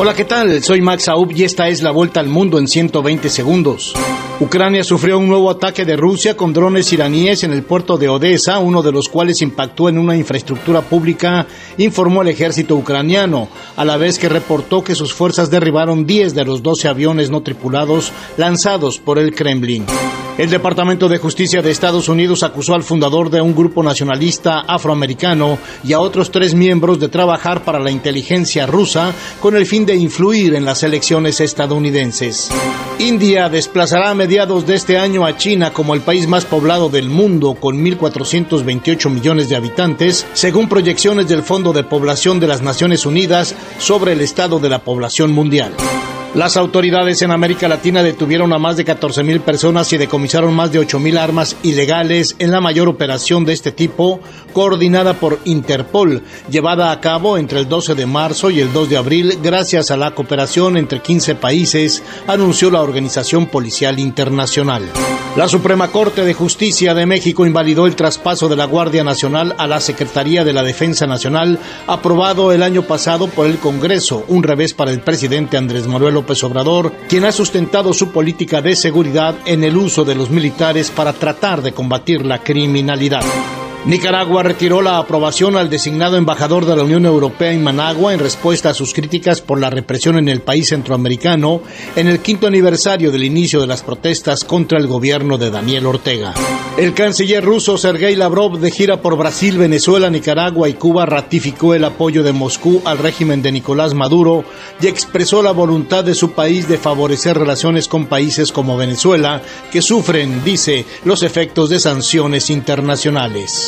Hola, ¿qué tal? Soy Max Aub y esta es la vuelta al mundo en 120 segundos. Ucrania sufrió un nuevo ataque de Rusia con drones iraníes en el puerto de Odessa, uno de los cuales impactó en una infraestructura pública, informó el ejército ucraniano, a la vez que reportó que sus fuerzas derribaron 10 de los 12 aviones no tripulados lanzados por el Kremlin. El Departamento de Justicia de Estados Unidos acusó al fundador de un grupo nacionalista afroamericano y a otros tres miembros de trabajar para la inteligencia rusa con el fin de influir en las elecciones estadounidenses. India desplazará a mediados de este año a China como el país más poblado del mundo con 1.428 millones de habitantes, según proyecciones del Fondo de Población de las Naciones Unidas sobre el estado de la población mundial. Las autoridades en América Latina detuvieron a más de 14.000 personas y decomisaron más de 8.000 armas ilegales en la mayor operación de este tipo, coordinada por Interpol, llevada a cabo entre el 12 de marzo y el 2 de abril gracias a la cooperación entre 15 países, anunció la Organización Policial Internacional. La Suprema Corte de Justicia de México invalidó el traspaso de la Guardia Nacional a la Secretaría de la Defensa Nacional, aprobado el año pasado por el Congreso, un revés para el presidente Andrés Manuel López Obrador, quien ha sustentado su política de seguridad en el uso de los militares para tratar de combatir la criminalidad. Nicaragua retiró la aprobación al designado embajador de la Unión Europea en Managua en respuesta a sus críticas por la represión en el país centroamericano en el quinto aniversario del inicio de las protestas contra el gobierno de Daniel Ortega. El canciller ruso Sergei Lavrov de gira por Brasil, Venezuela, Nicaragua y Cuba ratificó el apoyo de Moscú al régimen de Nicolás Maduro y expresó la voluntad de su país de favorecer relaciones con países como Venezuela que sufren, dice, los efectos de sanciones internacionales.